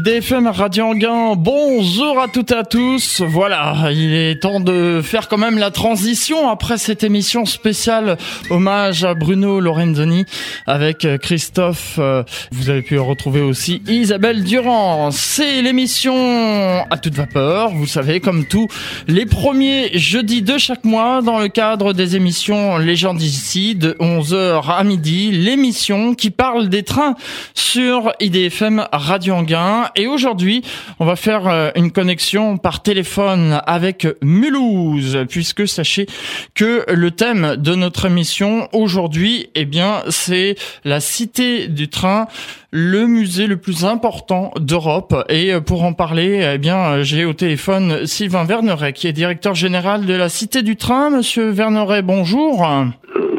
DFM Radio Anguin, bonjour à toutes et à tous. Voilà, il est temps de faire quand même la transition après cette émission spéciale hommage à Bruno Lorenzoni avec Christophe. Euh, vous avez pu retrouver aussi Isabelle Durand. C'est l'émission à toute vapeur, vous savez, comme tous les premiers jeudis de chaque mois dans le cadre des émissions Légendes de 11h à midi. L'émission qui parle des trains sur IDFM Radio Anguin et aujourd'hui, on va faire euh, une connexion par téléphone avec Mulhouse puisque sachez que le thème de notre émission aujourd'hui, eh bien, c'est la cité du train le musée le plus important d'Europe. Et euh, pour en parler, eh bien, j'ai au téléphone Sylvain Verneret, qui est directeur général de la Cité du Train. Monsieur Verneret, bonjour.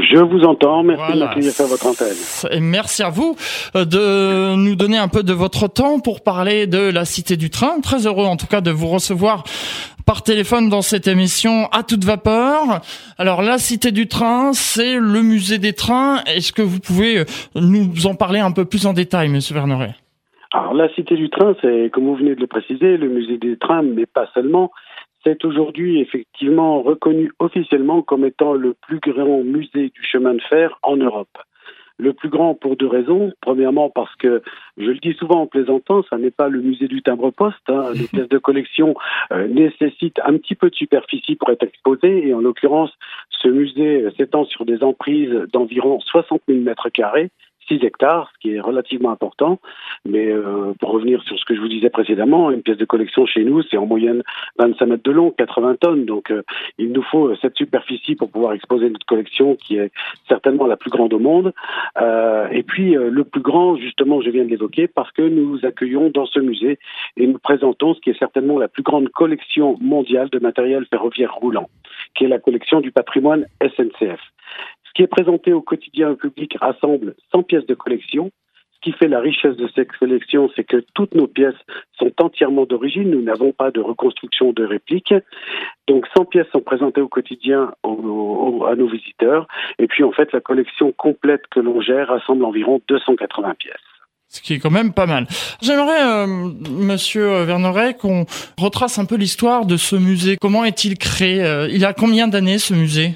Je vous entends. Merci de m'accueillir sur votre antenne. Et merci à vous euh, de nous donner un peu de votre temps pour parler de la Cité du Train. Très heureux en tout cas de vous recevoir par téléphone dans cette émission à toute vapeur. Alors la Cité du Train, c'est le musée des trains. Est-ce que vous pouvez euh, nous en parler un peu plus en détail, Monsieur Verneret alors la Cité du Train, c'est comme vous venez de le préciser, le musée des trains, mais pas seulement c'est aujourd'hui effectivement reconnu officiellement comme étant le plus grand musée du chemin de fer en Europe. Le plus grand pour deux raisons. Premièrement, parce que, je le dis souvent en plaisantant, ça n'est pas le musée du timbre-poste. Hein. Les pièces de collection euh, nécessitent un petit peu de superficie pour être exposées. Et en l'occurrence, ce musée s'étend sur des emprises d'environ 60 000 mètres carrés 6 hectares, ce qui est relativement important. Mais euh, pour revenir sur ce que je vous disais précédemment, une pièce de collection chez nous, c'est en moyenne 25 mètres de long, 80 tonnes. Donc euh, il nous faut euh, cette superficie pour pouvoir exposer notre collection, qui est certainement la plus grande au monde. Euh, et puis le plus grand, justement, je viens de l'évoquer, parce que nous accueillons dans ce musée et nous présentons ce qui est certainement la plus grande collection mondiale de matériel ferroviaire roulant, qui est la collection du patrimoine SNCF qui est présenté au quotidien au public rassemble 100 pièces de collection. Ce qui fait la richesse de cette collection, c'est que toutes nos pièces sont entièrement d'origine. Nous n'avons pas de reconstruction de réplique. Donc 100 pièces sont présentées au quotidien à nos visiteurs. Et puis en fait, la collection complète que l'on gère rassemble environ 280 pièces. Ce qui est quand même pas mal. J'aimerais, euh, Monsieur Verneret, qu'on retrace un peu l'histoire de ce musée. Comment est-il créé? Euh, Il a combien d'années ce musée?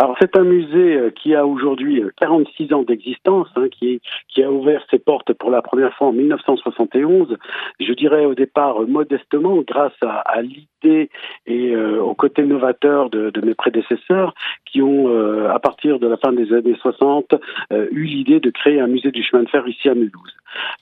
Alors c'est un musée euh, qui a aujourd'hui 46 euh, ans d'existence, hein, qui, qui a ouvert ses portes pour la première fois en 1971. Je dirais au départ euh, modestement, grâce à, l'idée et au côté novateur de, de, mes prédécesseurs, qui ont, à partir de la fin des années 60, eu l'idée de créer un musée du chemin de fer ici à Mulhouse.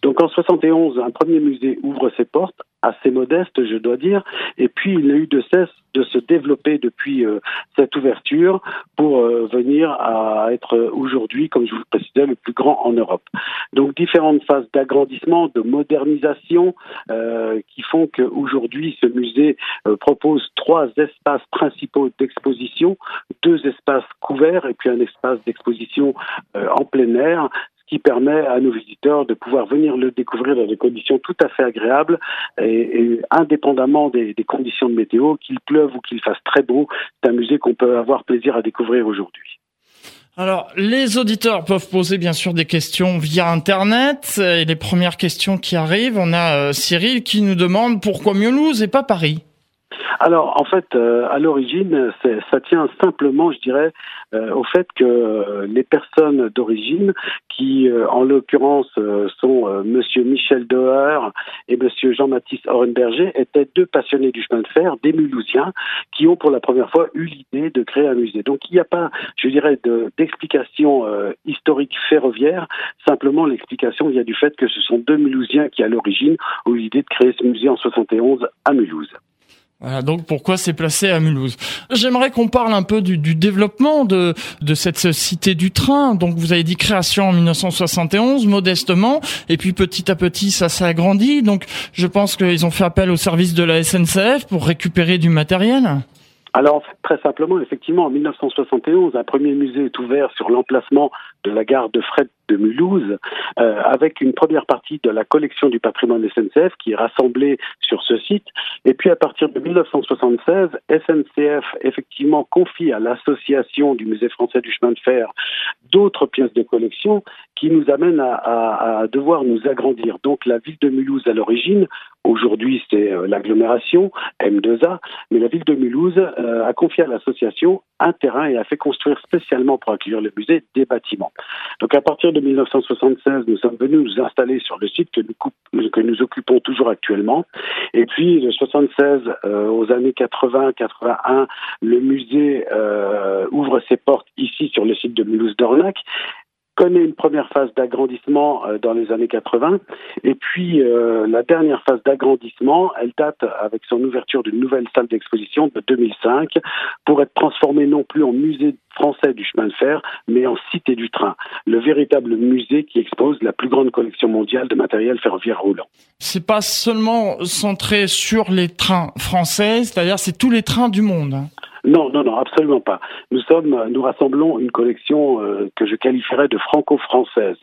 Donc en 71, un premier musée ouvre ses portes, assez modeste, je dois dire, et puis il n'a eu de cesse de se développer depuis euh, cette ouverture pour euh, venir à être aujourd'hui, comme je vous le précisais, le plus grand en Europe. Donc différentes phases d'agrandissement, de modernisation euh, qui font qu'aujourd'hui ce musée propose trois espaces principaux d'exposition, deux espaces couverts et puis un espace d'exposition en plein air qui permet à nos visiteurs de pouvoir venir le découvrir dans des conditions tout à fait agréables et, indépendamment des, conditions de météo, qu'il pleuve ou qu'il fasse très beau, c'est un musée qu'on peut avoir plaisir à découvrir aujourd'hui. Alors, les auditeurs peuvent poser bien sûr des questions via Internet. Et les premières questions qui arrivent, on a euh, Cyril qui nous demande pourquoi Mulhouse et pas Paris alors, en fait, euh, à l'origine, ça tient simplement, je dirais, euh, au fait que euh, les personnes d'origine, qui en l'occurrence sont Monsieur Michel Doher et Monsieur Jean-Baptiste Orenberger, étaient deux passionnés du chemin de fer, des Mulhousiens, qui ont pour la première fois eu l'idée de créer un musée. Donc, il n'y a pas, je dirais, d'explication historique ferroviaire. Simplement, l'explication vient du fait que ce sont deux Mulhousiens qui, à l'origine, ont eu l'idée de créer ce musée en 71 à Mulhouse. Voilà, donc pourquoi c'est placé à Mulhouse? J'aimerais qu'on parle un peu du, du, développement de, de cette cité du train. Donc vous avez dit création en 1971, modestement, et puis petit à petit ça s'est agrandi. Donc je pense qu'ils ont fait appel au service de la SNCF pour récupérer du matériel. Alors très simplement, effectivement, en 1971, un premier musée est ouvert sur l'emplacement de la gare de fret de Mulhouse, euh, avec une première partie de la collection du patrimoine SNCF qui est rassemblée sur ce site. Et puis à partir de 1976, SNCF effectivement confie à l'association du musée français du chemin de fer d'autres pièces de collection qui nous amènent à, à, à devoir nous agrandir. Donc la ville de Mulhouse à l'origine, aujourd'hui c'est euh, l'agglomération M2A, mais la ville de Mulhouse euh, a confié à l'association un terrain et a fait construire spécialement pour accueillir le musée des bâtiments. Donc à partir de 1976, nous sommes venus nous installer sur le site que nous, que nous occupons toujours actuellement. Et puis de 76 euh, aux années 80-81, le musée euh, ouvre ses portes ici sur le site de Mulhouse-Dornac connaît une première phase d'agrandissement euh, dans les années 80 et puis euh, la dernière phase d'agrandissement, elle date avec son ouverture d'une nouvelle salle d'exposition de 2005 pour être transformée non plus en musée français du chemin de fer, mais en cité du train, le véritable musée qui expose la plus grande collection mondiale de matériel ferroviaire roulant. C'est pas seulement centré sur les trains français, c'est-à-dire c'est tous les trains du monde. Non, non, non, absolument pas. Nous sommes, nous rassemblons une collection euh, que je qualifierais de franco-française,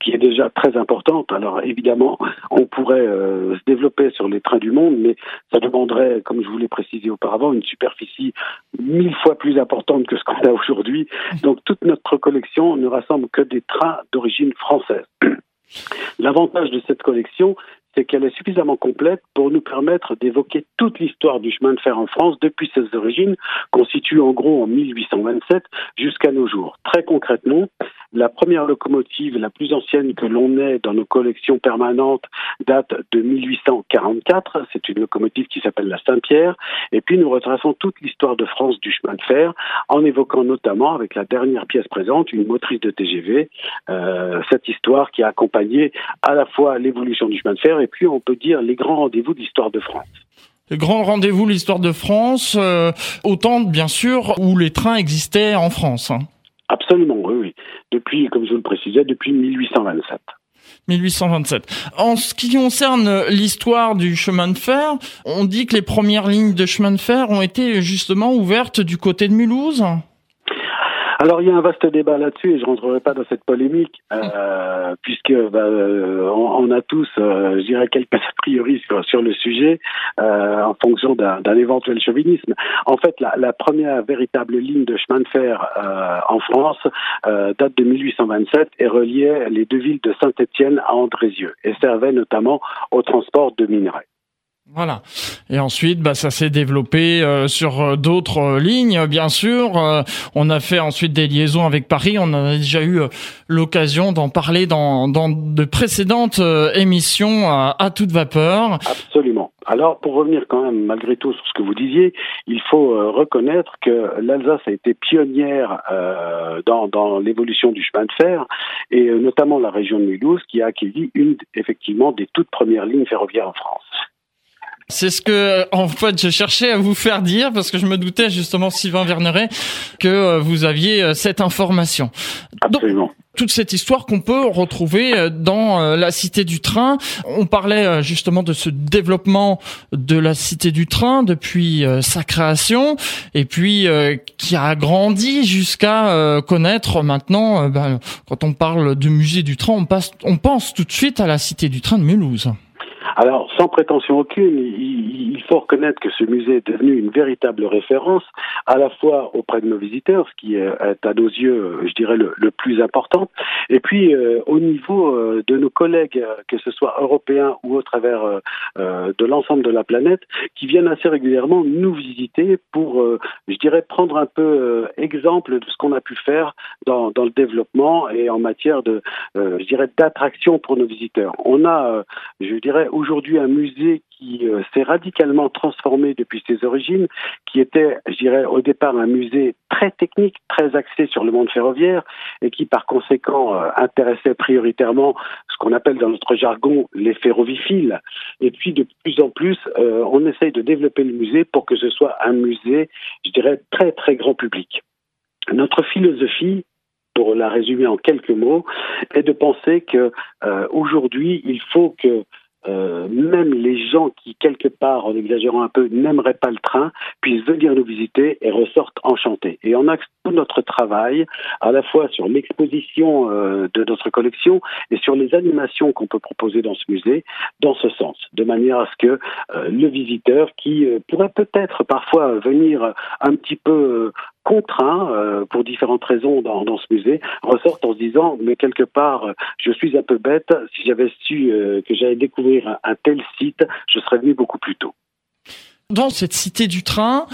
qui est déjà très importante. Alors évidemment, on pourrait euh, se développer sur les trains du monde, mais ça demanderait, comme je vous l'ai précisé auparavant, une superficie mille fois plus importante que ce qu'on a aujourd'hui. Donc toute notre collection ne rassemble que des trains d'origine française. L'avantage de cette collection, c'est qu'elle est suffisamment complète pour nous permettre d'évoquer toute l'histoire du chemin de fer en France depuis ses origines, constituée en gros en 1827 jusqu'à nos jours. Très concrètement, la première locomotive, la plus ancienne que l'on ait dans nos collections permanentes, date de 1844. C'est une locomotive qui s'appelle la Saint-Pierre. Et puis nous retraçons toute l'histoire de France du chemin de fer en évoquant notamment, avec la dernière pièce présente, une motrice de TGV, euh, cette histoire qui a accompagné à la fois l'évolution du chemin de fer puis on peut dire les grands rendez-vous de l'histoire de France. Grand rendez-vous, l'histoire de France, euh, autant bien sûr où les trains existaient en France. Hein. Absolument, oui, oui. Depuis, comme je le précisais, depuis 1827. 1827. En ce qui concerne l'histoire du chemin de fer, on dit que les premières lignes de chemin de fer ont été justement ouvertes du côté de Mulhouse. Alors il y a un vaste débat là-dessus et je rentrerai pas dans cette polémique euh, puisque bah, euh, on, a tous, euh, je dirais, quelques a priori sur, sur le sujet euh, en fonction d'un éventuel chauvinisme. En fait, la, la, première véritable ligne de chemin de fer euh, en France date de 1827 et reliait les deux villes de Saint-Étienne à Andrézieux et servait notamment au transport de minerais. Voilà. Et ensuite, bah, ça s'est développé euh, sur euh, d'autres euh, lignes, bien sûr. on a fait ensuite des liaisons avec Paris. On a déjà eu l'occasion d'en parler dans, dans, de précédentes émissions à, à, toute vapeur. Absolument. Alors, pour revenir quand même malgré tout sur ce que vous disiez, il faut reconnaître que l'Alsace a été pionnière dans, dans l'évolution du chemin de fer, et notamment la région de Mulhouse, qui a accueilli une effectivement des toutes premières lignes ferroviaires en France. C'est ce que, en fait, je cherchais à vous faire dire parce que je me doutais justement, Sylvain Verneret, que euh, vous aviez euh, cette information. Absolument. toute cette histoire qu'on peut retrouver euh, dans la Cité du Train. On parlait justement de ce développement de la Cité du Train depuis sa création et puis qui a grandi jusqu'à connaître maintenant, ben, quand on parle du musée du train, on, passe, on pense tout de suite à la Cité du Train de Mulhouse. Alors, sans prétention aucune, il, faut reconnaître que ce musée est devenu une véritable référence, à la fois auprès de nos visiteurs, ce qui est, à nos yeux, je dirais, le, plus important, et puis euh, au niveau euh, de nos collègues, que ce soit européens ou au travers euh, de l'ensemble de la planète, qui viennent assez régulièrement nous visiter pour, je dirais, prendre un peu exemple de ce qu'on a pu faire dans, dans, le développement et en matière de, je dirais, d'attraction pour nos visiteurs. On a, je dirais, aujourd'hui un musée qui euh, s'est radicalement transformé depuis ses origines, qui était, je dirais, au départ un musée très technique, très axé sur le monde ferroviaire, et qui par conséquent euh, intéressait prioritairement ce qu'on appelle dans notre jargon les ferroviphiles. Et puis de plus en plus, euh, on essaye de développer le musée pour que ce soit un musée, je dirais, très très grand public. Notre philosophie, pour la résumer en quelques mots, est de penser que aujourd'hui, il faut que euh, même les gens qui, quelque part, en exagérant un peu, n'aimeraient pas le train, puissent venir nous visiter et ressortent enchantés. Et on a tout notre travail, à la fois sur l'exposition euh, de notre collection et sur les animations qu'on peut proposer dans ce musée, dans ce sens, de manière à ce que euh, le visiteur, qui pourrait peut-être parfois venir un petit peu contraint euh, pour différentes raisons dans, ce musée ressortent en se disant mais quelque part je suis un peu bête si j'avais su euh, que j'allais découvrir un, tel site je serais venu beaucoup plus tôt. Dans cette cité du train,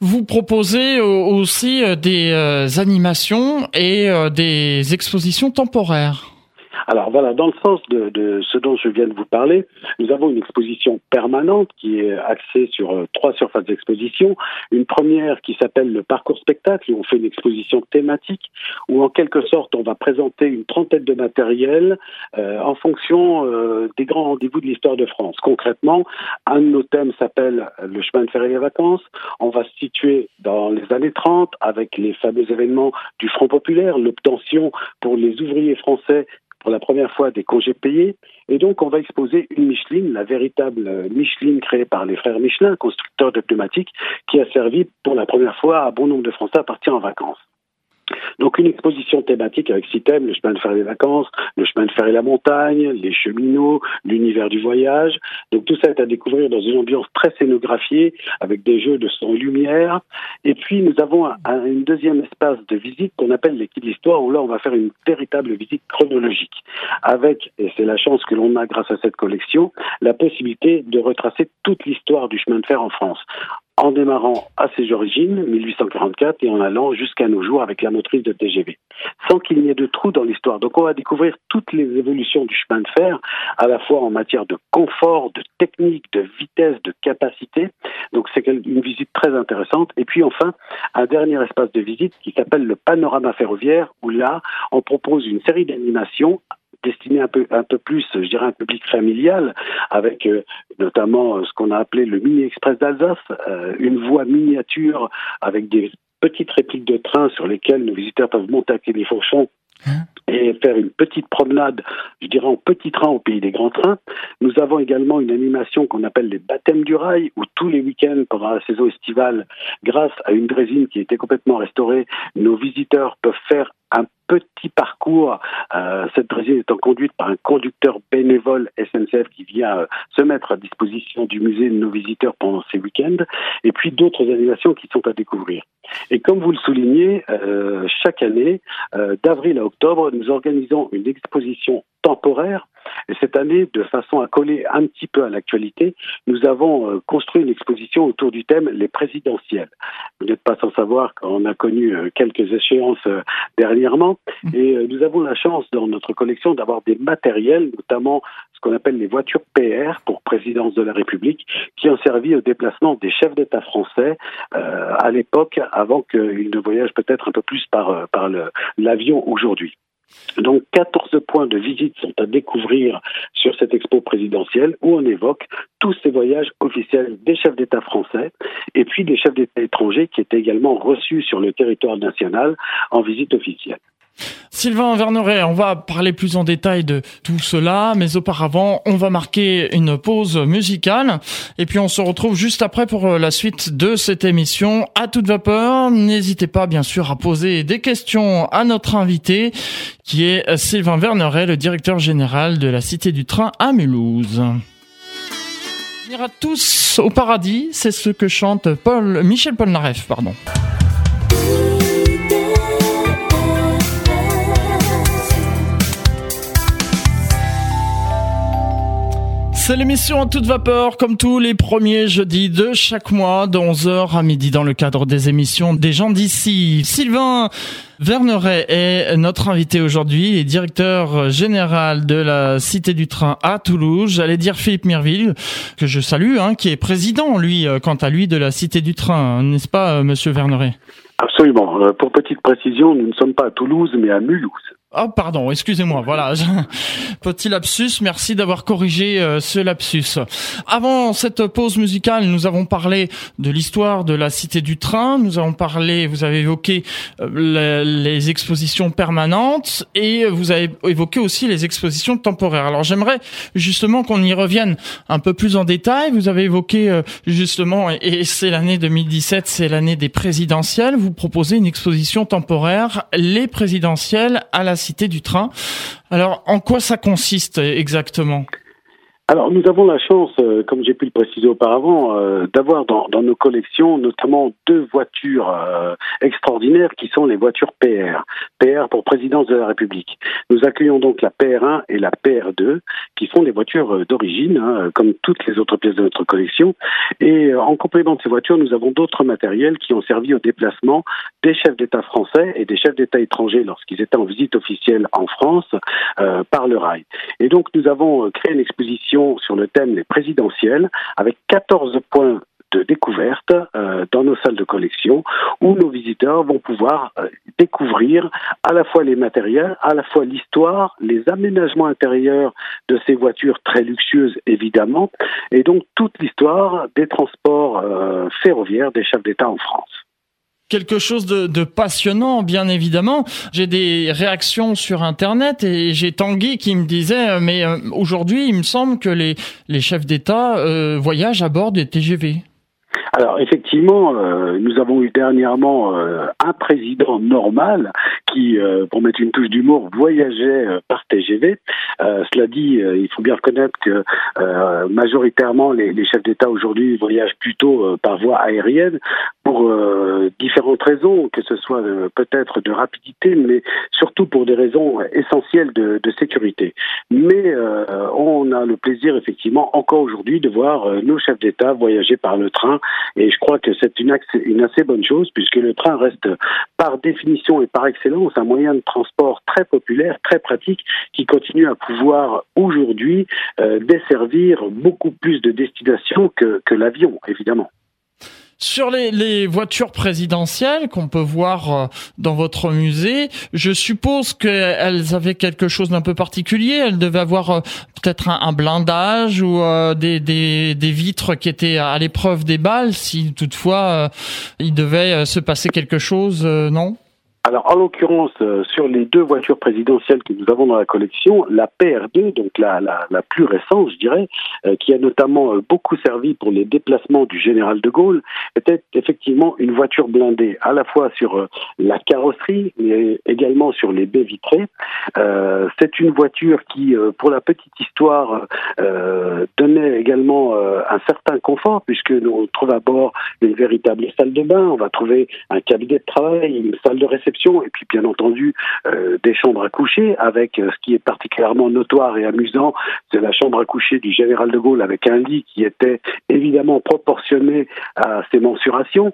vous proposez aussi euh, des animations et des expositions temporaires. Alors voilà, dans le sens de, de, ce dont je viens de vous parler, nous avons une exposition permanente qui est axée sur euh, trois surfaces d'exposition. Une première qui s'appelle le parcours spectacle, où on fait une exposition thématique, où en quelque sorte on va présenter une trentaine de matériels euh, en fonction euh, des grands rendez-vous de l'histoire de France. Concrètement, un de nos thèmes s'appelle le chemin de fer et les vacances. On va se situer dans les années 30 avec les fameux événements du Front populaire, l'obtention pour les ouvriers français pour la première fois des congés payés. Et donc, on va exposer une Micheline, la véritable Micheline créée par les frères Michelin, constructeurs de pneumatiques, qui a servi pour la première fois à bon nombre de Français à partir en vacances. Donc une exposition thématique avec six thèmes, le chemin de fer et les vacances, le chemin de fer et la montagne, les cheminots, l'univers du voyage. Donc tout ça est à découvrir dans une ambiance très scénographiée, avec des jeux de son lumière. Et puis nous avons un, une deuxième espace de visite qu'on appelle l'équipe d'histoire, où là on va faire une véritable visite chronologique, avec, et c'est la chance que l'on a grâce à cette collection, la possibilité de retracer toute l'histoire du chemin de fer en France en démarrant à ses origines, 1844, et en allant jusqu'à nos jours avec la motrice de TGV, sans qu'il n'y ait de trou dans l'histoire. Donc on va découvrir toutes les évolutions du chemin de fer, à la fois en matière de confort, de technique, de vitesse, de capacité. Donc c'est une visite très intéressante. Et puis enfin, un dernier espace de visite qui s'appelle le panorama ferroviaire, où là, on propose une série d'animations destiné un peu, plus, je dirais, un public familial, avec euh, notamment euh, ce qu'on a appelé le mini express d'Alsace, euh, une voie miniature avec des petites répliques de train sur lesquelles nos visiteurs peuvent monter à hein et faire une petite promenade, je dirais en petit train au pays des grands trains. Nous avons également une animation qu'on appelle les baptêmes du rail, où tous les week-ends pendant la saison estivale, grâce à une drésine qui a été complètement restaurée, nos visiteurs peuvent faire un petit parcours. Euh, cette drésine étant conduite par un conducteur bénévole SNCF qui vient euh, se mettre à disposition du musée de nos visiteurs pendant ces week-ends, et puis d'autres animations qui sont à découvrir. Et comme vous le soulignez, euh, chaque année, d'avril à octobre, nous organisons une exposition temporaire. Et cette année, de façon à coller un petit peu à l'actualité, nous avons euh, construit une exposition autour du thème les présidentielles. Vous n'êtes pas sans savoir qu'on a connu euh, quelques échéances euh, dernièrement, mmh. et nous avons la chance dans notre collection d'avoir des matériels, notamment ce qu'on appelle les voitures PR pour présidence de la République, qui ont servi au déplacement des chefs d'État français à l'époque, avant qu'ils ne voyagent peut-être un peu plus par, par l'avion aujourd'hui. Donc 14 points de visite sont à découvrir sur cette expo présidentielle où on évoque tous ces voyages officiels des chefs d'État français et puis des chefs d'État étrangers qui étaient également reçus sur le territoire national en visite officielle. Sylvain Verneret, on va parler plus en détail de tout cela, mais auparavant, on va marquer une pause musicale et puis on se retrouve juste après pour euh, la suite de cette émission à toute vapeur. N'hésitez pas bien sûr à poser des questions à notre invité qui est Sylvain Verneret, le directeur général de la Cité du Train à Mulhouse. On ira tous au paradis, c'est ce que chante Paul Michel Polnareff, pardon. C'est l'émission à toute vapeur, comme tous les premiers jeudis de chaque mois, de 11h à midi, dans le cadre des émissions des gens d'ici. Sylvain Verneret est notre invité aujourd'hui, et directeur général de la Cité du Train à Toulouse. J'allais dire Philippe Mirville, que je salue, hein, qui est président, lui, euh, quant à lui, de la Cité du Train, n'est-ce pas, euh, monsieur Verneret Absolument. Euh, pour petite précision, nous ne sommes pas à Toulouse, mais à Mulhouse. Oh pardon, excusez-moi. Voilà, petit lapsus. Merci d'avoir corrigé euh, ce lapsus. Avant cette pause musicale, nous avons parlé de l'histoire de la cité du train. Nous avons parlé, vous avez évoqué euh, les expositions permanentes et vous avez évoqué aussi les expositions temporaires. Alors j'aimerais justement qu'on y revienne un peu plus en détail. Vous avez évoqué justement, et c'est l'année 2017, c'est l'année des présidentielles. Vous proposez une exposition temporaire, les présidentielles à la Cité du Train. Alors en quoi ça consiste exactement? Alors, nous avons la chance, euh, comme j'ai pu le préciser auparavant, euh, d'avoir dans, dans, nos collections notamment deux voitures euh, extraordinaires qui sont les voitures PR. PR pour présidence de la République. Nous accueillons donc la PR1 et la PR2, qui sont les voitures d'origine, hein, comme toutes les autres pièces de notre collection. Et en complément de ces voitures, nous avons d'autres matériels qui ont servi au déplacement des chefs d'État français et des chefs d'État étrangers lorsqu'ils étaient en visite officielle en France par le rail. Et donc, nous avons créé une exposition sur le thème des présidentielles avec 14 points de découverte euh, dans nos salles de collection où nos visiteurs vont pouvoir euh, découvrir à la fois les matériels, à la fois l'histoire, les aménagements intérieurs de ces voitures très luxueuses évidemment, et donc toute l'histoire des transports euh, ferroviaires des chefs d'État en France quelque chose de, passionnant, bien évidemment. J'ai des réactions sur Internet et j'ai Tanguy qui me disait, euh, mais euh, aujourd'hui, il me semble que les, les chefs d'État euh, voyagent à bord des TGV. Alors effectivement, euh, nous avons eu dernièrement euh, un président normal qui, euh, pour mettre une touche d'humour, voyageait par TGV. cela dit, il faut bien reconnaître que majoritairement les, les chefs d'État aujourd'hui voyagent plutôt par voie aérienne pour différentes raisons, que ce soit peut-être de rapidité, mais surtout pour des raisons essentielles de, de sécurité. Mais on a le plaisir effectivement encore aujourd'hui de voir nos chefs d'État voyager par le train et je crois que c'est une, assez bonne chose puisque le train reste par définition et par excellence un moyen de transport très populaire, très pratique, qui continue à pouvoir aujourd'hui euh, desservir beaucoup plus de destinations que l'avion, évidemment. Sur les, voitures présidentielles qu'on peut voir euh, dans votre musée, je suppose qu'elles avaient quelque chose d'un peu particulier. Elles devaient avoir euh, peut-être un, blindage ou euh, des, des, des, vitres qui étaient à l'épreuve des balles, si toutefois il devait se passer quelque chose, non? Alors, en l'occurrence, euh, sur les deux voitures présidentielles que nous avons dans la collection, la PR2, donc la, la, la plus récente, je dirais, euh, qui a notamment euh, beaucoup servi pour les déplacements du général de Gaulle, était effectivement une voiture blindée, à la fois sur la carrosserie, mais également sur les baies vitrées. C'est une voiture qui, pour la petite histoire, donnait également un certain confort, puisque nous trouve à bord une véritable salle de bain, on va trouver un cabinet de travail, une salle de réception et puis bien entendu euh, des chambres à coucher avec euh, ce qui est particulièrement notoire et amusant, c'est la chambre à coucher du général de Gaulle avec un lit qui était évidemment proportionné à ses mensurations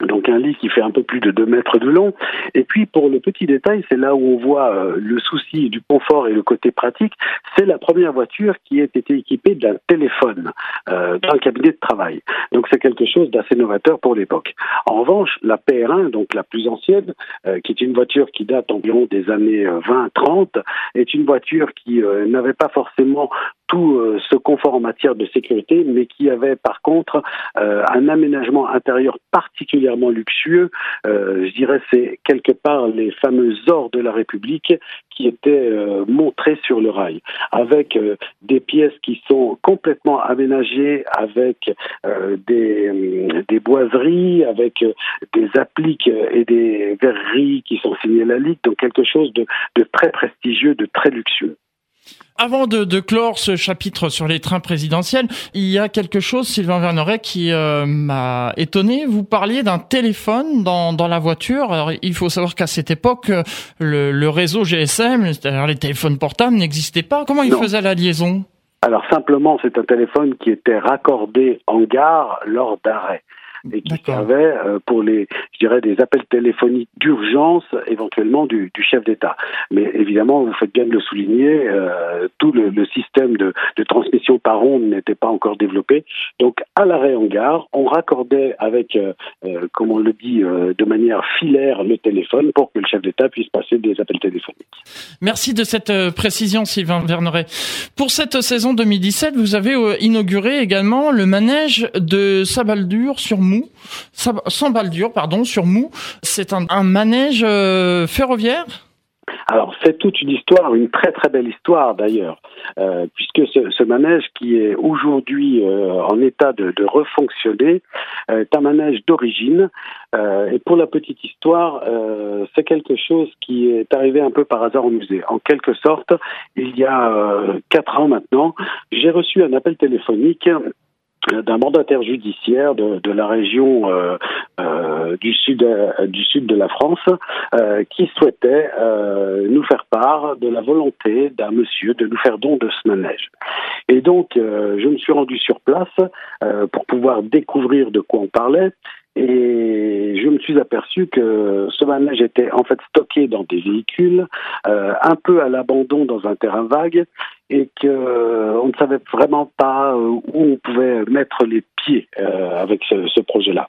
donc un lit qui fait un peu plus de 2 mètres de long. Et puis pour le petit détail, c'est là où on voit euh, le souci du confort et le côté pratique, c'est la première voiture qui a été équipée d'un téléphone euh, dans le cabinet de travail. Donc c'est quelque chose d'assez novateur pour l'époque. En revanche, la PR1, donc la plus ancienne, euh, qui est une voiture qui date environ des années 20-30, euh, est une voiture qui n'avait pas forcément tout ce confort en matière de sécurité, mais qui avait par contre un aménagement intérieur particulièrement luxueux. Euh, je dirais c'est quelque part les fameux ors de la République qui étaient euh, montrés sur le rail, avec euh, des pièces qui sont complètement aménagées, avec des, boiseries, avec des appliques et des verreries qui sont signées à la Ligue, donc quelque chose de très prestigieux, de très luxueux. Avant de, de, clore ce chapitre sur les trains présidentiels, il y a quelque chose, Sylvain Verneret, qui euh, m'a étonné. Vous parliez d'un téléphone dans, dans, la voiture. Alors, il faut savoir qu'à cette époque, le, le réseau GSM, c'est-à-dire les téléphones portables, n'existait pas. Comment il faisait la liaison? Alors simplement, c'est un téléphone qui était raccordé en gare lors d'arrêt et qui servait euh, pour les, je dirais, des appels téléphoniques d'urgence éventuellement du, du chef d'État. Mais évidemment, vous faites bien de le souligner, euh, tout le, le, système de, de, transmission par onde n'était pas encore développé. Donc, à l'arrêt en gare, on raccordait avec, euh, euh comme on le dit, de manière filaire le téléphone pour que le chef d'État puisse passer des appels téléphoniques. Merci de cette précision, Sylvain Verneret. Pour cette saison 2017, vous avez inauguré également le manège de Sabaldur sur Mou Mou, sans pardon, sur Mou. C'est un, manège ferroviaire? Alors c'est toute une histoire, une très très belle histoire d'ailleurs, euh, puisque ce, manège qui est aujourd'hui euh, en état de, refonctionner euh, est un manège d'origine. Euh, et pour la petite histoire, euh, c'est quelque chose qui est arrivé un peu par hasard au musée. En quelque sorte, il y a quatre ans maintenant, j'ai reçu un appel téléphonique d'un mandataire judiciaire de, de la région euh, euh, du sud euh, du sud de la France euh, qui souhaitait euh, nous faire part de la volonté d'un monsieur de nous faire don de ce manège. Et donc je me suis rendu sur place pour pouvoir découvrir de quoi on parlait et je me suis aperçu que ce manège était en fait stocké dans des véhicules, euh, un peu à l'abandon dans un terrain vague, et que euh, on ne savait vraiment pas euh, où on pouvait mettre les pieds euh, avec ce, ce projet-là.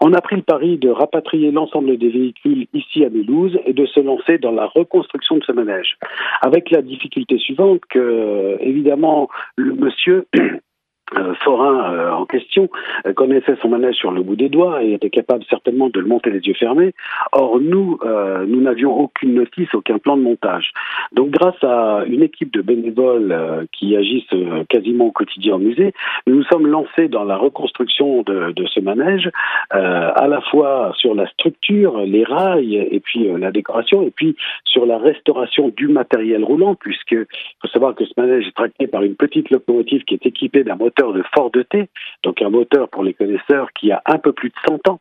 On a pris le pari de rapatrier l'ensemble des véhicules ici à Mulhouse et de se lancer dans la reconstruction de ce manège, avec la difficulté suivante que évidemment le monsieur euh, Forain euh, en question euh, connaissait son manège sur le bout des doigts et était capable certainement de le monter les yeux fermés. Or, nous, nous n'avions aucune notice, aucun plan de montage. Donc, grâce à une équipe de bénévoles qui agissent quasiment au quotidien au musée, nous nous sommes lancés dans la reconstruction de, de ce manège, à la fois sur la structure, les rails et puis la décoration, et puis sur la restauration du matériel roulant, puisque faut savoir que ce manège est tracté par une petite locomotive qui est équipée d'un moteur de Ford T, donc un moteur pour les connaisseurs qui a un peu plus de 100 ans.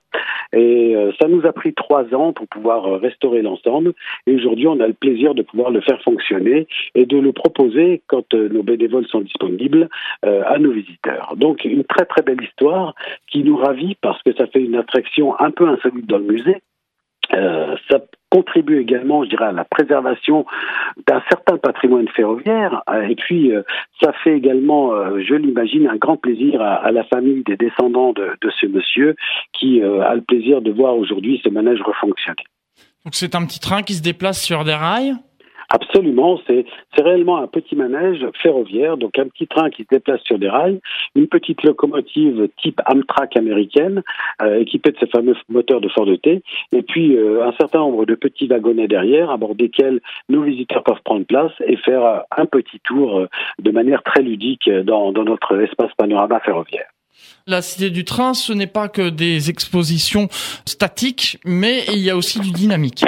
Et euh, ça nous a pris trois ans pour pouvoir euh, restaurer l'ensemble. Et aujourd'hui, on a le plaisir de pouvoir le faire fonctionner et de le proposer quand euh, nos bénévoles sont disponibles à nos visiteurs. Donc une très très belle histoire qui nous ravit parce que ça fait une attraction un peu insolite dans le musée. Euh, ça contribue également, je dirais, à la préservation d'un certain patrimoine ferroviaire. Euh, et puis, euh, ça fait également, je l'imagine, un grand plaisir à, à, la famille des descendants de, de ce monsieur qui a le plaisir de voir aujourd'hui ce manège refonctionner. Donc c'est un petit train qui se déplace sur des rails? Absolument, c'est réellement un petit manège ferroviaire, donc un petit train qui se déplace sur des rails, une petite locomotive type Amtrak américaine, euh, équipée de ces fameux moteurs de Ford T, et puis euh, un certain nombre de petits wagonnets derrière, à bord desquels nos visiteurs peuvent prendre place et faire euh, un petit tour de manière très ludique dans, dans notre espace panorama ferroviaire. La Cité du Train, ce n'est pas que des expositions statiques, mais il y a aussi du dynamique.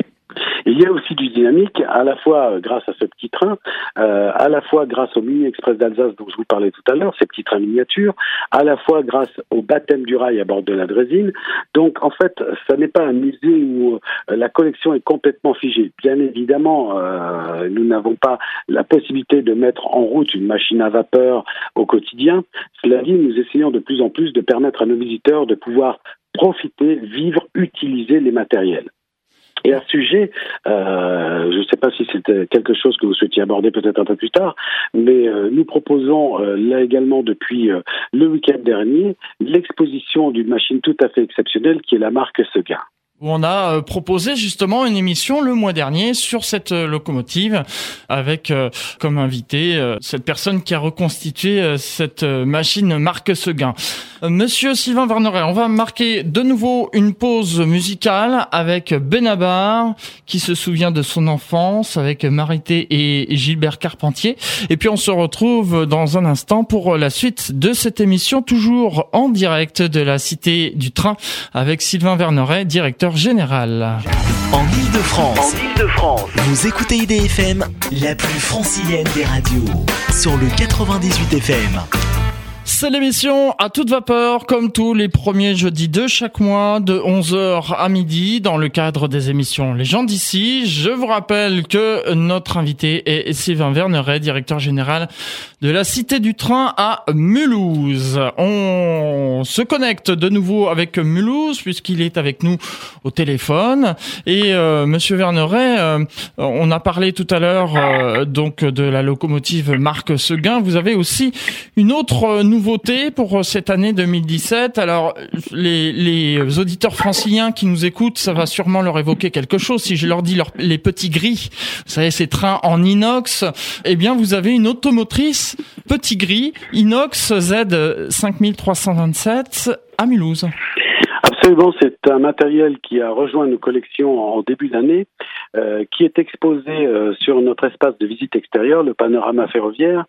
Il y a aussi du dynamique, à la fois grâce à ce petit train, euh, à la fois grâce au mini express d'Alsace dont je vous parlais tout à l'heure, ces petits trains miniatures, à la fois grâce au baptême du rail à bord de la Drésine. Donc en fait, ce n'est pas un musée où euh, la collection est complètement figée. Bien évidemment, euh, nous n'avons pas la possibilité de mettre en route une machine à vapeur au quotidien. Cela dit, nous essayons de plus en plus de permettre à nos visiteurs de pouvoir profiter, vivre, utiliser les matériels. Et à ce sujet, euh, je ne sais pas si c'était quelque chose que vous souhaitiez aborder peut-être un peu plus tard, mais euh, nous proposons euh, là également depuis euh, le week-end dernier l'exposition d'une machine tout à fait exceptionnelle qui est la marque Seguin où on a euh, proposé justement une émission le mois dernier sur cette euh, locomotive avec euh, comme invité cette personne qui a reconstitué cette machine Marc Seguin. Monsieur Sylvain Verneret, on va marquer de nouveau une pause musicale avec Benabar qui se souvient de son enfance avec Marité et Gilbert Carpentier et puis on se retrouve dans un instant pour la suite de cette émission toujours en direct de la Cité du Train avec Sylvain Verneret, directeur général. En Ile-de-France, vous écoutez IDFM, la plus francilienne des radios, sur le 98 FM. C'est l'émission à toute vapeur, comme tous les premiers jeudis de chaque mois, de 11h à midi, dans le cadre des émissions Les gens d'ici. Je vous rappelle que notre invité est Sylvain Verneret, directeur général de la Cité du Train à Mulhouse. On se connecte de nouveau avec Mulhouse, puisqu'il est avec nous au téléphone. Et euh, Monsieur Verneret, euh, on a parlé tout à l'heure euh, donc de la locomotive Marc Seguin. Vous avez aussi une autre nouveauté nouveauté pour euh, cette année 2017. Alors, les, auditeurs franciliens qui nous écoutent, ça va sûrement leur évoquer quelque chose. Si je leur dis les petits gris, vous savez, ces trains en inox, eh bien, vous avez une automotrice petit gris inox Z 5327 à Mulhouse. Absolument, c'est un matériel qui a rejoint nos collections en début d'année, euh, qui est exposé euh, sur notre espace de visite extérieure, le panorama ferroviaire,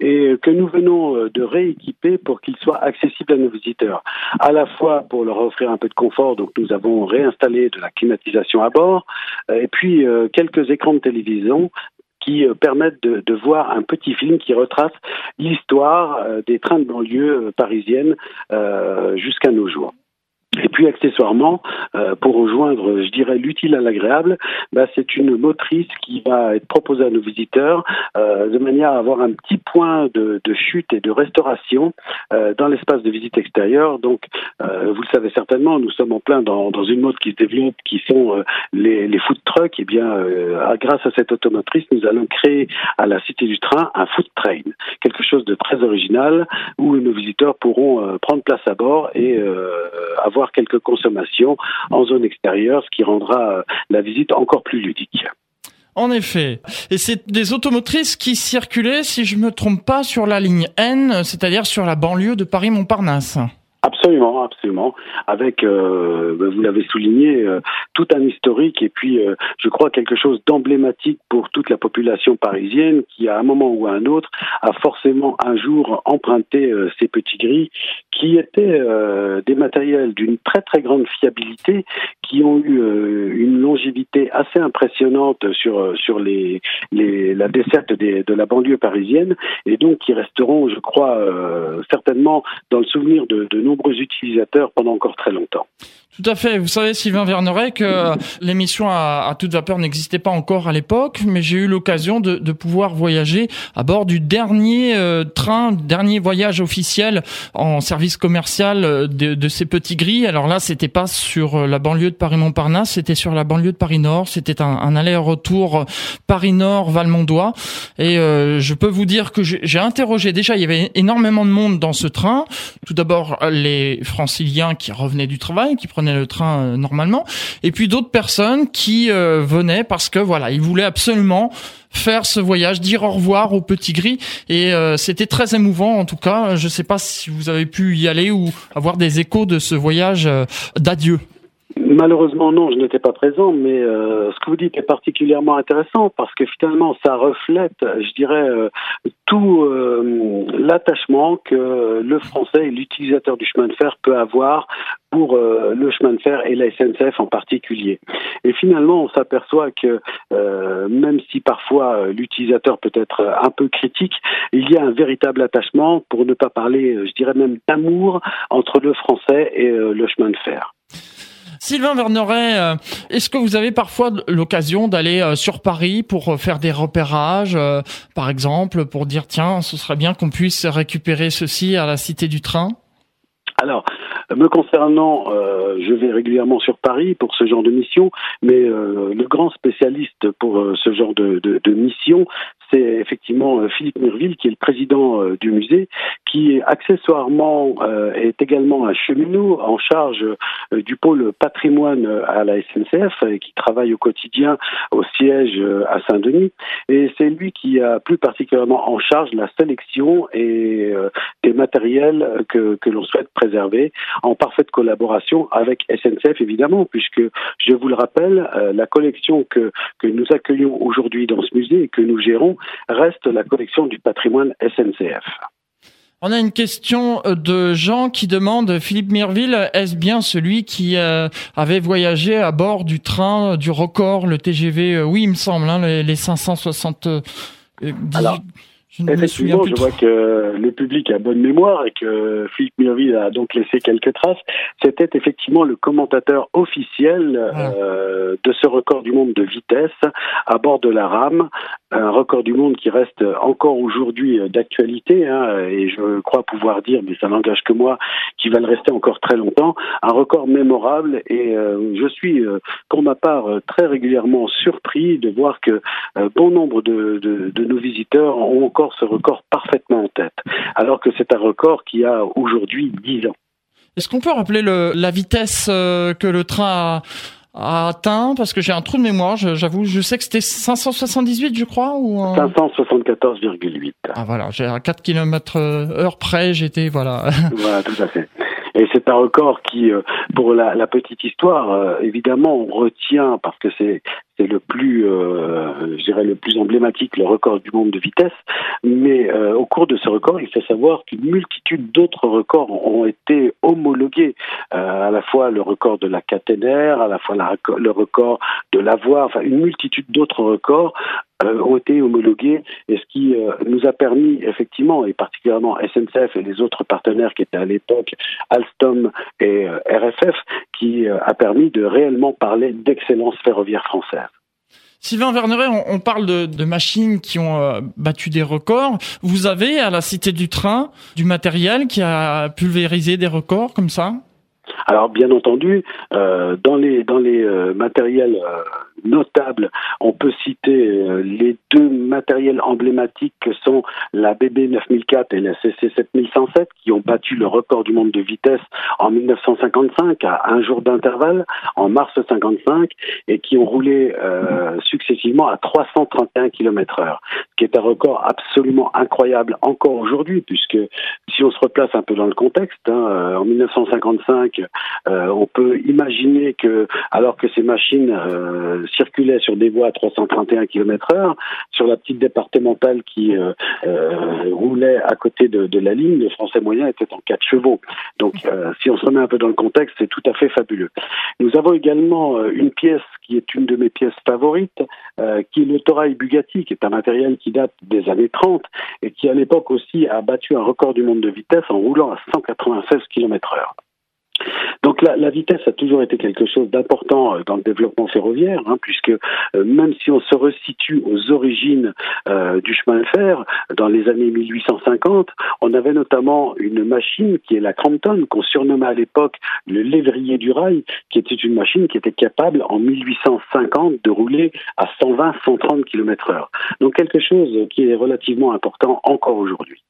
et que nous venons euh, de rééquiper pour qu'il soit accessible à nos visiteurs. À la fois pour leur offrir un peu de confort, donc nous avons réinstallé de la climatisation à bord, et puis quelques écrans de télévision qui permettent de, de, voir un petit film qui retrace l'histoire des trains de banlieue parisienne jusqu'à nos jours. Et puis accessoirement, euh, pour rejoindre, je dirais, l'utile à l'agréable, bah, c'est une motrice qui va être proposée à nos visiteurs euh, de manière à avoir un petit point de, de chute et de restauration euh, dans l'espace de visite extérieure. Donc, euh, vous le savez certainement, nous sommes en plein dans, dans une mode qui se développe, qui sont euh, les, les food trucks. Et eh bien, grâce à cette automotrice, nous allons créer à la Cité du Train un food train, quelque chose de très original où nos visiteurs pourront prendre place à bord et avoir quelques consommations en zone extérieure, ce qui rendra euh, la visite encore plus ludique. En effet. Et c'est des automotrices qui circulaient, si je me trompe pas, sur la ligne N, c'est-à-dire sur la banlieue de Paris-Montparnasse. Absolument, absolument. Avec, euh, ben, vous l'avez souligné, euh, tout un historique et puis, euh, je crois, quelque chose d'emblématique pour toute la population parisienne qui, à un moment ou à un autre, a forcément un jour emprunté ces petits gris qui étaient des matériels d'une très très grande fiabilité, qui ont eu une longévité assez impressionnante sur sur les, la desserte des, de la banlieue parisienne et donc qui resteront, je crois, certainement dans le souvenir de, de nombreux utilisateurs pendant encore très longtemps. Tout à fait. Vous savez, Sylvain Verneret, que l'émission à, toute vapeur n'existait pas encore à l'époque, mais j'ai eu l'occasion de, pouvoir voyager à bord du dernier euh, train, dernier voyage officiel en service commercial euh, de, ces petits gris. Alors là, c'était pas sur euh, la banlieue de Paris-Montparnasse, c'était sur la banlieue de Paris-Nord. C'était un, aller-retour Paris-Nord-Valmondois. Et je peux vous dire que j'ai interrogé déjà, il y avait énormément de monde dans ce train. Tout d'abord, les franciliens qui revenaient du travail, qui le train euh, normalement, et puis d'autres personnes qui euh, venaient parce que voilà, ils voulaient absolument faire ce voyage, dire au revoir au petit gris, et euh, c'était très émouvant en tout cas. Je sais pas si vous avez pu y aller ou avoir des échos de ce voyage d'adieu. Malheureusement non, je n'étais pas présent, mais euh, ce que vous dites est particulièrement intéressant parce que finalement ça reflète, je dirais, euh, tout euh, l'attachement que le Français et l'utilisateur du chemin de fer peut avoir pour le chemin de fer et la SNCF en particulier. Et finalement, on s'aperçoit que même si parfois l'utilisateur peut être un peu critique, il y a un véritable attachement, pour ne pas parler, je dirais même d'amour entre le Français et le chemin de fer. Sylvain Verneret, euh, est-ce que vous avez parfois l'occasion d'aller euh, sur Paris pour euh, faire des repérages, par exemple, pour dire tiens, ce serait bien qu'on puisse récupérer ceci à la Cité du Train? Alors, me concernant, je vais régulièrement sur Paris pour ce genre de mission, mais le grand spécialiste pour ce genre de, de, de mission, c'est effectivement euh, Philippe Mirville, qui est le président euh, du musée, qui accessoirement euh, est également un cheminot en charge du pôle patrimoine à la SNCF et qui travaille au quotidien au siège à Saint-Denis. Et c'est lui qui a plus particulièrement en charge la sélection et des matériels que, que l'on souhaite en parfaite collaboration avec SNCF évidemment, puisque je vous le rappelle, la collection que, que nous accueillons aujourd'hui dans ce musée et que nous gérons reste la collection du patrimoine SNCF. On a une question euh, de Jean qui demande Philippe Mirville, est-ce bien celui qui euh, avait voyagé à bord du train du record, le TGV euh, Oui, il me semble, hein, les, 560. Je Effectivement, je vois que le public a bonne mémoire et que Philippe Mirville a donc laissé quelques traces. C'était effectivement le commentateur officiel ah. euh, de ce record du monde de vitesse à bord de la rame, un record du monde qui reste encore aujourd'hui d'actualité hein, et je crois pouvoir dire, mais ça n'engage que moi, qu'il va le rester encore très longtemps, un record mémorable et euh, je suis euh, pour ma part très régulièrement surpris de voir que bon nombre de, de, de nos visiteurs ont encore ce record parfaitement en tête, alors que c'est un record qui a aujourd'hui 10 ans. Est-ce qu'on peut rappeler le, la vitesse euh, que le train a, atteint? Parce que j'ai un trou de mémoire, j'avoue. Je sais que c'était 578, je crois ou 574,8. Ah voilà, j'ai à 4 km heure près, j'étais, voilà. Voilà, tout à fait. Et c'est un record qui, euh, pour la, la petite histoire, euh, évidemment, on retient parce que c'est c'est le plus, euh, je dirais le plus emblématique, le record du monde de vitesse. Mais euh, au cours de ce record, il faut savoir qu'une multitude d'autres records ont été homologués, euh, à la fois le record de la caténaire, à la fois le record de la voie, enfin une multitude d'autres records euh, ont été homologués et ce qui euh, nous a permis effectivement et particulièrement SNCF et les autres partenaires qui étaient à l'époque Alstom et euh, RFF qui a permis de réellement parler d'excellence ferroviaire française. Sylvain Verneret, on, parle de, machines qui ont battu des records. Vous avez à la Cité du Train du matériel qui a pulvérisé des records comme ça? Alors bien entendu, euh, dans les dans les euh, matériels euh, notables, on peut citer euh, les deux matériels emblématiques que sont la BB 9004 et la CC 7107 qui ont battu le record du monde de vitesse en 1955 à un jour d'intervalle en mars 55 et qui ont roulé successivement à 331 km/h, ce qui est un record absolument incroyable encore aujourd'hui puisque si on se replace un peu dans le contexte, hein, en 1955 euh, on peut imaginer que, alors que ces machines euh, circulaient sur des voies à 331 km/h, sur la petite départementale qui euh, roulait à côté de, la ligne, le français moyen était en 4 chevaux. Donc, si on se remet un peu dans le contexte, c'est tout à fait fabuleux. Nous avons également une pièce qui est une de mes pièces favorites, qui est le Torail Bugatti, qui est un matériel qui date des années 30 et qui à l'époque aussi a battu un record du monde de vitesse en roulant à 196 km/h. Donc la, vitesse a toujours été quelque chose d'important euh, dans le développement ferroviaire, hein, puisque euh, même si on se resitue aux origines euh, du chemin de fer, dans les années 1850, on avait notamment une machine qui est la Crampton, qu'on surnommait à l'époque le lévrier du rail, qui était une machine qui était capable en 1850 de rouler à 120-130 km/h. Donc quelque chose qui est relativement important encore aujourd'hui.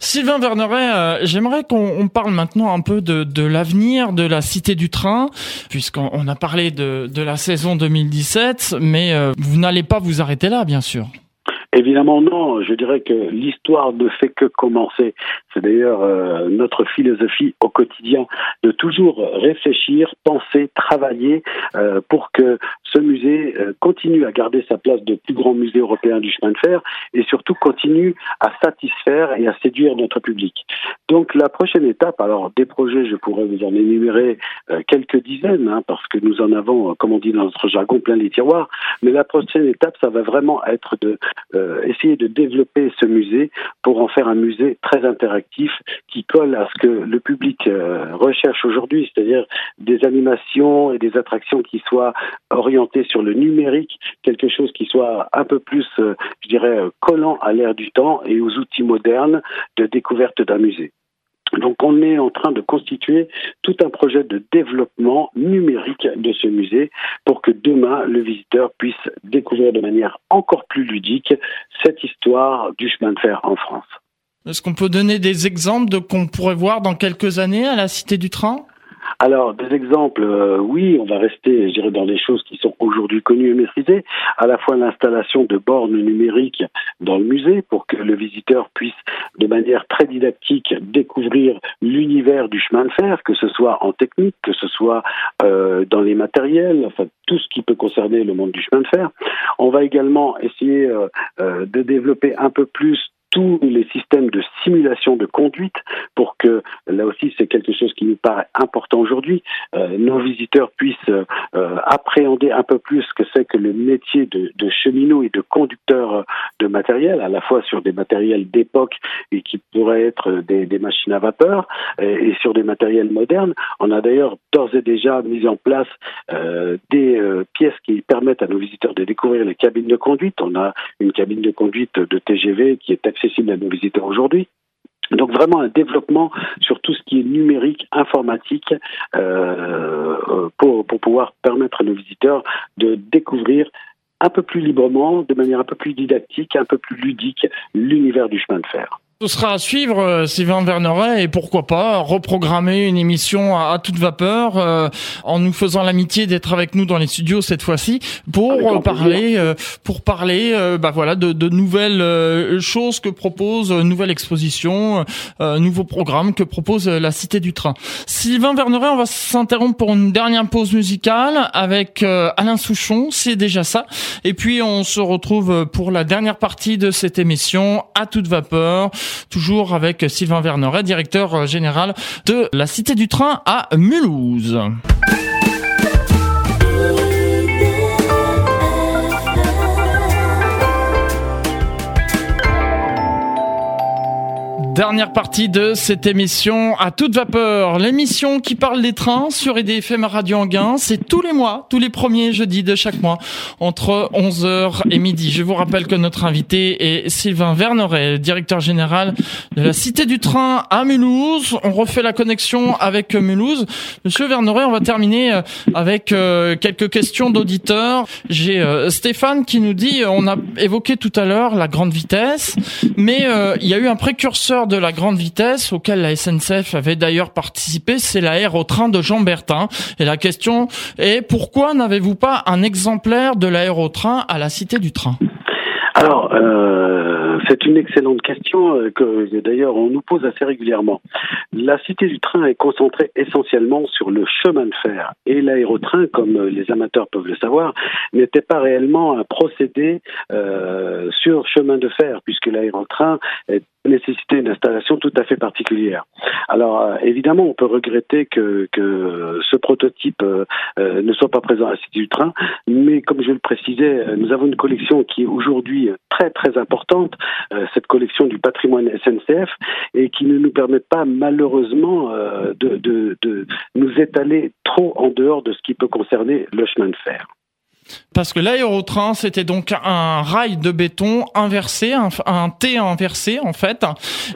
Sylvain Verneret, euh, j'aimerais qu'on parle maintenant un peu de, l'avenir de la Cité du Train, puisqu'on a parlé de, de, la saison 2017, mais euh, vous n'allez pas vous arrêter là, bien sûr. Évidemment non, je dirais que l'histoire ne fait que commencer. C'est d'ailleurs euh, notre philosophie au quotidien de toujours réfléchir, penser, travailler euh, pour que ce musée euh, continue à garder sa place de plus grand musée européen du chemin de fer et surtout continue à satisfaire et à séduire notre public. Donc la prochaine étape, alors des projets, je pourrais vous en énumérer quelques dizaines, hein, parce que nous en avons, comme on dit dans notre jargon, plein les tiroirs, mais la prochaine étape, ça va vraiment être de euh, essayer de développer ce musée pour en faire un musée très interactif qui colle à ce que le public euh, recherche aujourd'hui, c'est-à-dire des animations et des attractions qui soient orientées sur le numérique, quelque chose qui soit un peu plus, euh, je dirais, collant à l'ère du temps et aux outils modernes de découverte d'un musée. Donc on est en train de constituer tout un projet de développement numérique de ce musée pour que demain le visiteur puisse découvrir de manière encore plus ludique cette histoire du chemin de fer en France. Est-ce qu'on peut donner des exemples de qu'on pourrait voir dans quelques années à la Cité du Train? Alors, des exemples, euh, oui, on va rester, je dirais, dans les choses qui sont aujourd'hui connues et maîtrisées, à la fois l'installation de bornes numériques dans le musée pour que le visiteur puisse, de manière très didactique, découvrir l'univers du chemin de fer, que ce soit en technique, que ce soit euh, dans les matériels, enfin tout ce qui peut concerner le monde du chemin de fer. On va également essayer euh, de développer un peu plus tous les systèmes de simulation de conduite pour que, là aussi c'est quelque chose qui nous paraît important aujourd'hui, euh, nos visiteurs puissent euh, appréhender un peu plus ce que c'est que le métier de, de, cheminot et de conducteur de matériel, à la fois sur des matériels d'époque et qui pourraient être des, des machines à vapeur et, et, sur des matériels modernes. On a d'ailleurs d'ores et déjà mis en place euh, des euh, pièces qui permettent à nos visiteurs de découvrir les cabines de conduite. On a une cabine de conduite de TGV qui est à nos visiteurs aujourd'hui. Donc vraiment un développement sur tout ce qui est numérique, informatique, euh, pour, pour pouvoir permettre à nos visiteurs de découvrir un peu plus librement, de manière un peu plus didactique, un peu plus ludique, l'univers du chemin de fer. Ce sera à suivre, euh, Sylvain Verneret, et pourquoi pas reprogrammer une émission à, toute vapeur euh, en nous faisant l'amitié d'être avec nous dans les studios cette fois-ci pour parler, euh, pour parler, bah voilà, de, de nouvelles choses que propose, nouvelle exposition, nouveaux programmes que propose la Cité du Train. Sylvain Verneret, on va s'interrompre pour une dernière pause musicale avec Alain Souchon, c'est déjà ça, et puis on se retrouve pour la dernière partie de cette émission à toute vapeur toujours avec Sylvain Verneret, directeur général de la Cité du Train à Mulhouse. Dernière partie de cette émission à toute vapeur. L'émission qui parle des trains sur EDFM Radio Anguin. C'est tous les mois, tous les premiers jeudis de chaque mois, entre 11h et midi. Je vous rappelle que notre invité est Sylvain Verneret, directeur général de la Cité du Train à Mulhouse. On refait la connexion avec Mulhouse. Monsieur Verneret, on va terminer euh, avec euh, quelques questions d'auditeurs. J'ai euh, Stéphane qui nous dit, on a évoqué tout à l'heure la grande vitesse, mais il y a eu un précurseur de la grande vitesse auquel la SNCF avait d'ailleurs participé, c'est l'aérotrain de Jean Bertin. Et la question est pourquoi n'avez-vous pas un exemplaire de l'aérotrain à la Cité du Train? Alors, euh, c'est une excellente question euh, que d'ailleurs on nous pose assez régulièrement. La Cité du Train est concentrée essentiellement sur le chemin de fer et l'aérotrain, comme euh, les amateurs peuvent le savoir, n'était pas réellement un procédé sur chemin de fer puisque l'aérotrain est nécessité une installation tout à fait particulière. Alors euh, évidemment, on peut regretter que, ce prototype euh, euh, ne soit pas présent à la Cité du Train, mais comme je le précisais, nous avons une collection qui est aujourd'hui très très importante, cette collection du patrimoine SNCF, et qui ne nous permet pas malheureusement de, de, de nous étaler trop en dehors de ce qui peut concerner le chemin de fer. Parce que l'aérotrain, c'était donc un rail de béton inversé, un, T inversé en fait,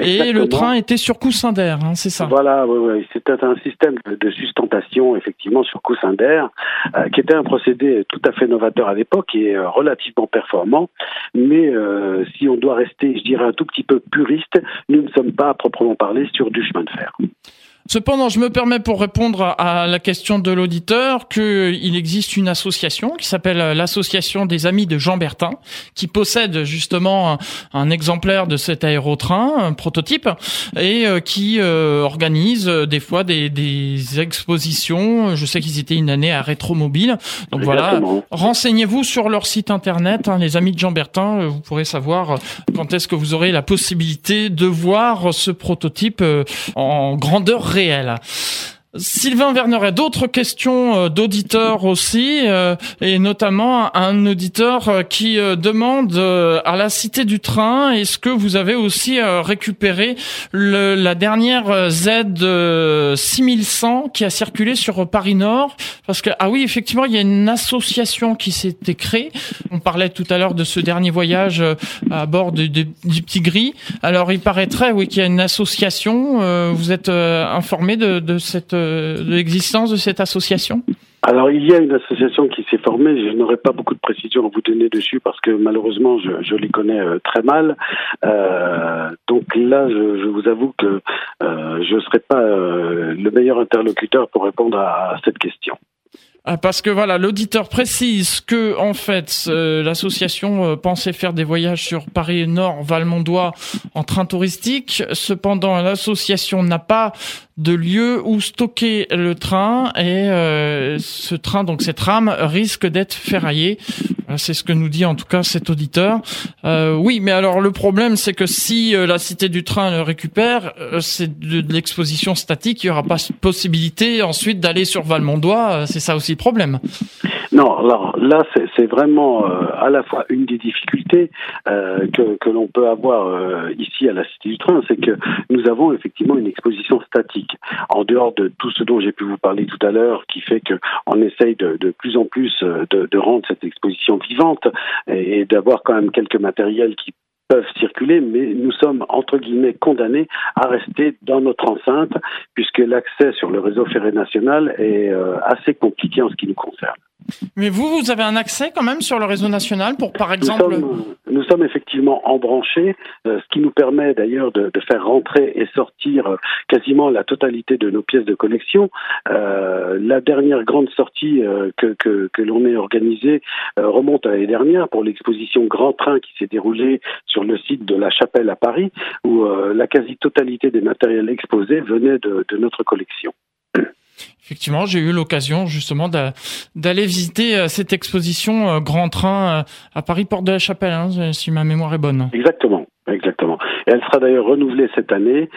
et le train était sur coussin d'air, hein, c'est ça Voilà, oui, oui. c'était un système de sustentation effectivement sur coussin d'air, euh, qui était un procédé tout à fait novateur à l'époque et euh, relativement performant. Mais euh, si on doit rester, je dirais, un tout petit peu puriste, nous ne sommes pas à proprement parler sur du chemin de fer. Cependant, je me permets pour répondre à la question de l'auditeur qu'il existe une association qui s'appelle l'association des amis de Jean Bertin, qui possède justement un, exemplaire de cet aérotrain, un prototype, et euh, qui euh, organise euh, des fois des, des, expositions. Je sais qu'ils étaient une année à Rétromobile. Donc voilà, renseignez-vous sur leur site internet, hein, les amis de Jean Bertin. Vous pourrez savoir quand est-ce que vous aurez la possibilité de voir ce prototype en grandeur réel. Sylvain Verneret, d'autres questions euh, d'auditeurs aussi, euh, et notamment un auditeur euh, qui demande à la Cité du Train, est-ce que vous avez aussi récupéré la dernière Z 6100 qui a circulé sur Paris Nord? Parce que, ah oui, effectivement, il y a une association qui s'était créée. On parlait tout à l'heure de ce dernier voyage à bord du Petit Gris. Alors, il paraîtrait, oui, qu'il y a une association. Vous êtes informé de, de cette de l'existence de cette association alors il y a une association qui s'est formée, je n'aurai pas beaucoup de précisions à vous donner dessus parce que malheureusement je, les connais euh, très mal. Euh, donc là je, vous avoue que euh, je ne serai pas le meilleur interlocuteur pour répondre à cette question. Ah, parce que voilà, l'auditeur précise que en fait l'association euh, pensait faire des voyages sur Paris Nord, Valmondois en train touristique. Cependant, l'association n'a pas de lieu où stocker le train et euh, ce train, donc cette rame, risque d'être ferraillé. C'est ce que nous dit en tout cas cet auditeur. Euh, oui, mais alors le problème, c'est que si la Cité du Train le récupère, c'est de, l'exposition statique. Il n'y aura pas possibilité ensuite d'aller sur Valmondois. C'est ça aussi problème. Non, alors là, c'est vraiment euh, à la fois une des difficultés euh, que, l'on peut avoir euh, ici à la Cité du Train, c'est que nous avons effectivement une exposition statique. En dehors de tout ce dont j'ai pu vous parler tout à l'heure, qui fait qu'on essaye de, plus en plus de rendre cette exposition vivante et, et d'avoir quand même quelques matériels qui peuvent circuler, mais nous sommes entre guillemets condamnés à rester dans notre enceinte, puisque l'accès sur le réseau ferré national est euh, assez compliqué en ce qui nous concerne. Mais vous, vous avez un accès quand même sur le réseau national pour, par exemple... Nous sommes, effectivement embranchés, euh, ce qui nous permet d'ailleurs de, faire rentrer et sortir euh, quasiment la totalité de nos pièces de collection. Euh, la dernière grande sortie que, que, que l'on ait organisée remonte à l'année dernière pour l'exposition Grand Train qui s'est déroulée sur le site de la Chapelle à Paris, où la quasi-totalité des matériels exposés venait de, de notre collection. Effectivement, j'ai eu l'occasion justement d'aller visiter euh, cette exposition euh, Grand Train euh, à Paris Porte de la Chapelle, hein, si ma mémoire est bonne. Exactement. Exactement. Et elle sera d'ailleurs renouvelée cette année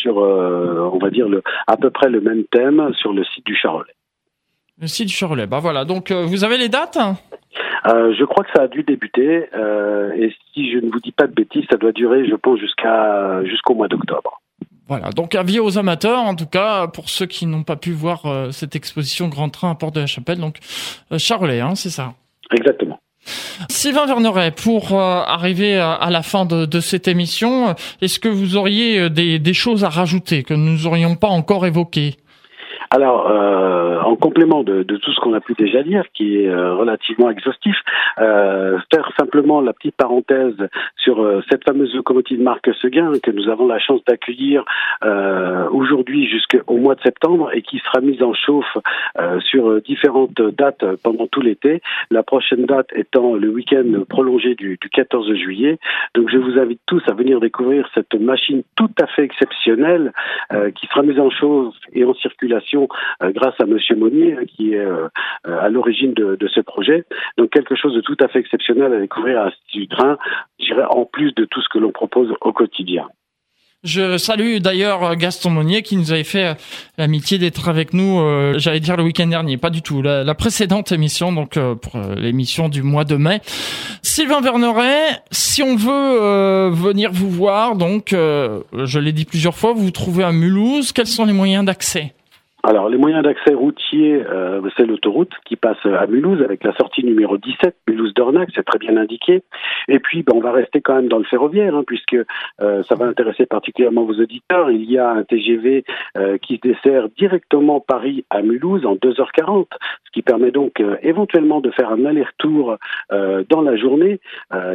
sur, on va dire, le, à peu près le même thème sur le site du Charolais. Le site du Charolais. Bah voilà. Donc, vous avez les dates? Je crois que ça a dû débuter. et si je ne vous dis pas de bêtises, ça doit durer, je pense, jusqu'à jusqu'au mois d'octobre. Voilà, donc avis aux amateurs, en tout cas pour ceux qui n'ont pas pu voir euh, cette exposition Grand Train à Porte de la Chapelle, donc euh, Charolais, hein, c'est ça. Exactement. Sylvain Verneret, pour euh, arriver à, la fin de, de cette émission, est-ce que vous auriez des, des, choses à rajouter que nous n'aurions pas encore évoquées? Alors, euh, en complément de, tout ce qu'on a pu déjà dire, qui est euh, relativement exhaustif, euh, faire simplement la petite parenthèse sur cette fameuse locomotive marque Seguin que nous avons la chance d'accueillir aujourd'hui jusqu'au mois de septembre et qui sera mise en chauffe sur différentes dates pendant tout l'été. La prochaine date étant le week-end prolongé du, du 14 juillet. Donc, je vous invite tous à venir découvrir cette machine tout à fait exceptionnelle qui sera mise en chauffe et en circulation euh, grâce à Monsieur Monnier hein, qui est euh, euh, à l'origine de, ce projet. Donc quelque chose de tout à fait exceptionnel à découvrir à je dirais en plus de tout ce que l'on propose au quotidien. Je salue d'ailleurs Gaston Monnier qui nous avait fait l'amitié d'être avec nous, j'allais dire le week-end dernier, pas du tout, la, précédente émission, donc pour l'émission du mois de mai. Sylvain Verneret, si on veut venir vous voir, donc je l'ai dit plusieurs fois, vous vous trouvez à Mulhouse, quels sont les moyens d'accès? Alors, les moyens d'accès routiers, euh, c'est l'autoroute qui passe à Mulhouse avec la sortie numéro 17, Mulhouse-Dornac, c'est très bien indiqué. Et puis, ben, on va rester quand même dans le ferroviaire, hein, puisque euh, ça va intéresser particulièrement vos auditeurs. Il y a un TGV euh, qui dessert directement Paris à Mulhouse en 2h40, ce qui permet donc éventuellement de faire un aller-retour dans la journée.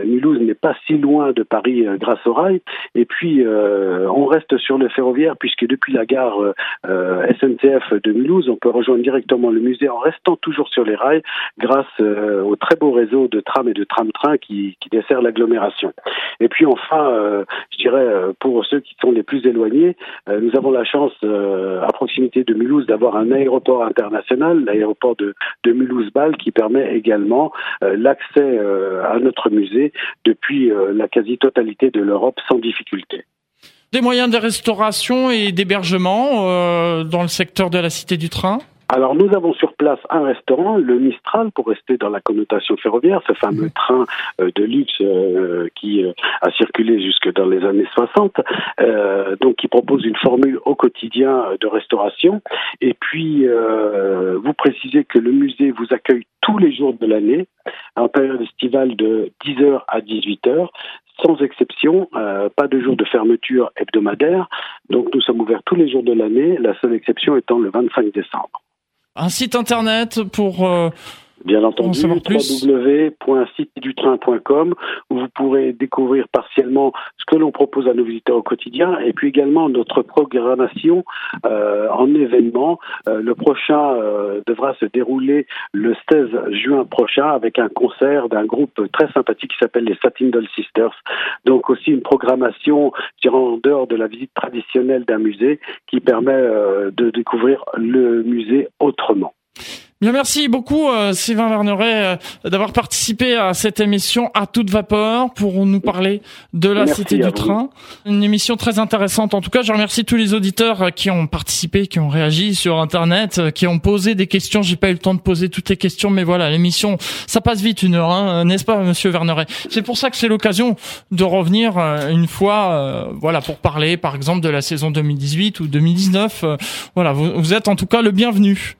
Mulhouse n'est pas si loin de Paris grâce au rail. Et puis, on reste sur le ferroviaire, puisque depuis la gare SNCF, de Mulhouse, on peut rejoindre directement le musée en restant toujours sur les rails grâce euh, au très beau réseau de trams et de tram-train qui, dessert l'agglomération. Et puis enfin, euh, je dirais euh, pour ceux qui sont les plus éloignés, nous avons la chance à proximité de Mulhouse d'avoir un aéroport international, l'aéroport de, de Mulhouse-Bâle, qui permet également l'accès à notre musée depuis la quasi-totalité de l'Europe sans difficulté. Des moyens de restauration et d'hébergement euh, dans le secteur de la Cité du Train? Alors nous avons sur place un restaurant, le Mistral, pour rester dans la connotation ferroviaire, ce fameux train euh, de luxe euh, qui a circulé jusque dans les années 60, donc qui propose une formule au quotidien de restauration. Et puis vous précisez que le musée vous accueille tous les jours de l'année, en période estivale de 10h à 18h sans exception, euh, pas de jour de fermeture hebdomadaire. Donc nous sommes ouverts tous les jours de l'année, la seule exception étant le 25 décembre. Un site internet pour euh, Bien entendu, www.citedutrain.com où vous pourrez découvrir partiellement ce que l'on propose à nos visiteurs au quotidien et puis également notre programmation euh, en événement. Euh, le prochain euh, devra se dérouler le 16 juin prochain avec un concert d'un groupe très sympathique qui s'appelle les Satin Doll Sisters. Donc aussi une programmation, en dehors de la visite traditionnelle d'un musée qui permet de découvrir le musée autrement. Bien, merci beaucoup euh, Sylvain Verneret euh, d'avoir participé à cette émission à toute vapeur pour nous parler de la Cité du Train. Une émission très intéressante. En tout cas, je remercie tous les auditeurs euh, qui ont participé, qui ont réagi sur Internet, qui ont posé des questions. J'ai pas eu le temps de poser toutes les questions, mais voilà, l'émission, ça passe vite une heure, hein, n'est-ce pas, Monsieur Verneret? C'est pour ça que c'est l'occasion de revenir une fois, voilà, pour parler, par exemple, de la saison 2018 ou 2019. voilà, vous, vous êtes en tout cas le bienvenu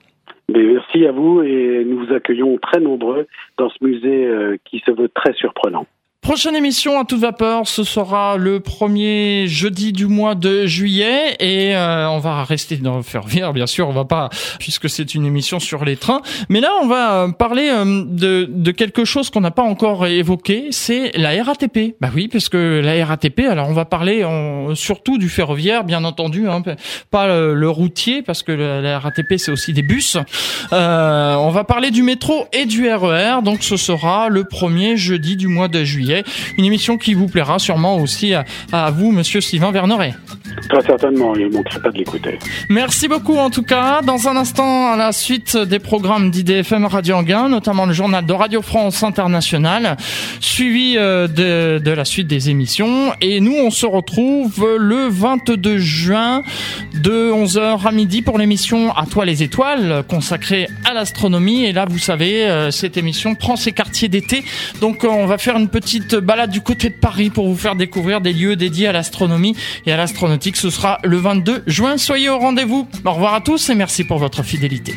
merci à vous et nous vous accueillons très nombreux dans ce musée euh, qui se veut très surprenant. Prochaine émission à toute vapeur, ce sera le premier jeudi du mois de juillet et euh, on va rester dans le ferroviaire, bien sûr, on va pas puisque c'est une émission sur les trains. Mais là, on va euh, parler euh, de, de quelque chose qu'on n'a pas encore évoqué, c'est la RATP. Bah oui, parce que la RATP, alors on va parler surtout du ferroviaire, bien entendu, hein, pas le, routier parce que la, RATP c'est aussi des bus. on va parler du métro et du RER, e donc ce sera le premier jeudi du mois de juillet. Une émission qui vous plaira sûrement aussi à, vous, monsieur Sylvain Verneret. Très certainement, il ne manquerait pas de l'écouter. Merci beaucoup en tout cas. Dans un instant, à la suite des programmes d'IDFM Radio Anguin, notamment le journal de Radio France International, suivi euh, de, de la suite des émissions. Et nous, on se retrouve le 22 juin de 11h à midi pour l'émission À toi les étoiles, consacrée à l'astronomie. Et là, vous savez, euh, cette émission prend ses quartiers d'été. Donc, euh, on va faire une balade du côté de Paris pour vous faire découvrir des lieux dédiés à l'astronomie et à l'astronautique. Ce sera le 22 juin. Soyez au rendez-vous. Au revoir à tous et merci pour votre fidélité.